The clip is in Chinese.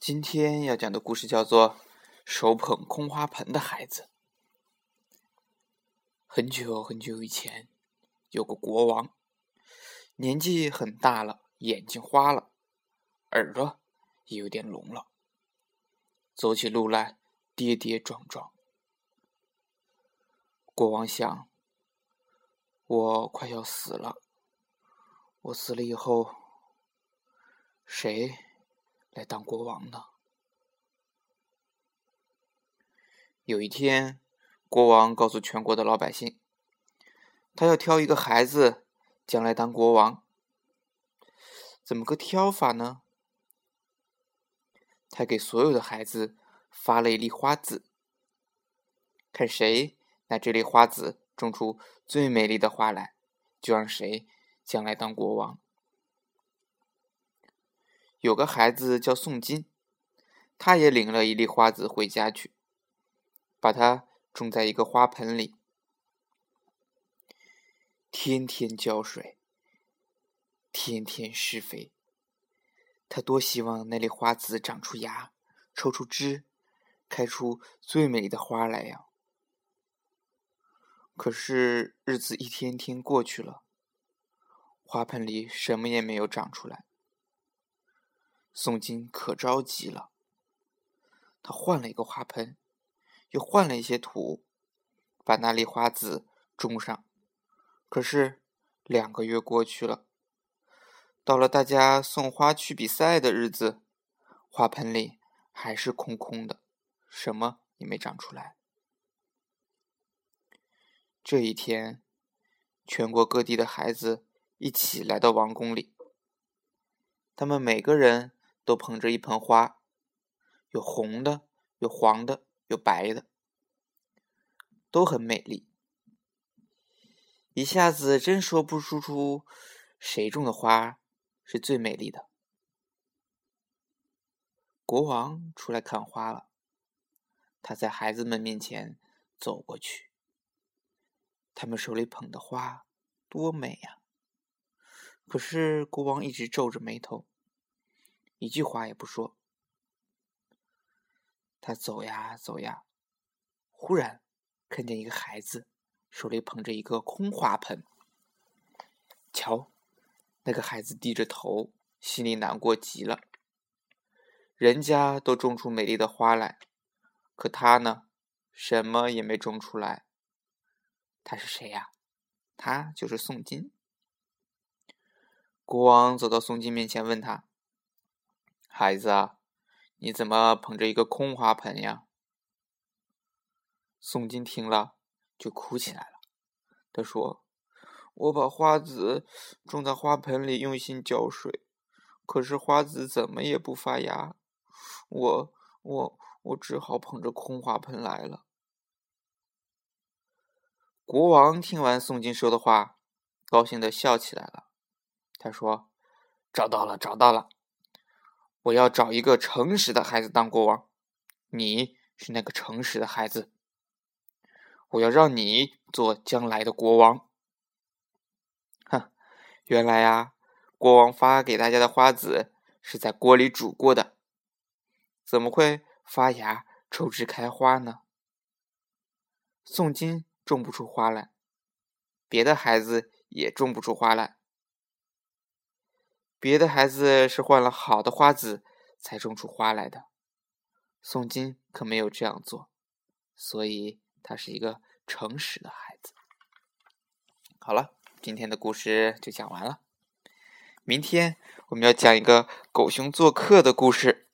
今天要讲的故事叫做《手捧空花盆的孩子》。很久很久以前，有个国王，年纪很大了，眼睛花了，耳朵也有点聋了，走起路来跌跌撞撞。国王想：我快要死了，我死了以后，谁？来当国王呢？有一天，国王告诉全国的老百姓，他要挑一个孩子将来当国王。怎么个挑法呢？他给所有的孩子发了一粒花籽，看谁拿这粒花籽种出最美丽的花来，就让谁将来当国王。有个孩子叫宋金，他也领了一粒花籽回家去，把它种在一个花盆里，天天浇水，天天施肥。他多希望那粒花籽长出芽，抽出枝，开出最美的花来呀！可是日子一天天过去了，花盆里什么也没有长出来。宋金可着急了，他换了一个花盆，又换了一些土，把那粒花籽种上。可是两个月过去了，到了大家送花去比赛的日子，花盆里还是空空的，什么也没长出来。这一天，全国各地的孩子一起来到王宫里，他们每个人。都捧着一盆花，有红的，有黄的，有白的，都很美丽。一下子真说不出出谁种的花是最美丽的。国王出来看花了，他在孩子们面前走过去，他们手里捧的花多美呀！可是国王一直皱着眉头。一句话也不说，他走呀走呀，忽然看见一个孩子手里捧着一个空花盆。瞧，那个孩子低着头，心里难过极了。人家都种出美丽的花来，可他呢，什么也没种出来。他是谁呀？他就是宋金。国王走到宋金面前，问他。孩子啊，你怎么捧着一个空花盆呀？宋金听了就哭起来了。他说：“我把花籽种在花盆里，用心浇水，可是花籽怎么也不发芽，我我我只好捧着空花盆来了。”国王听完宋金说的话，高兴的笑起来了。他说：“找到了，找到了。”我要找一个诚实的孩子当国王，你是那个诚实的孩子。我要让你做将来的国王。哼，原来呀，国王发给大家的花籽是在锅里煮过的，怎么会发芽、抽枝、开花呢？宋金种不出花来，别的孩子也种不出花来。别的孩子是换了好的花籽才种出花来的，宋金可没有这样做，所以他是一个诚实的孩子。好了，今天的故事就讲完了。明天我们要讲一个狗熊做客的故事。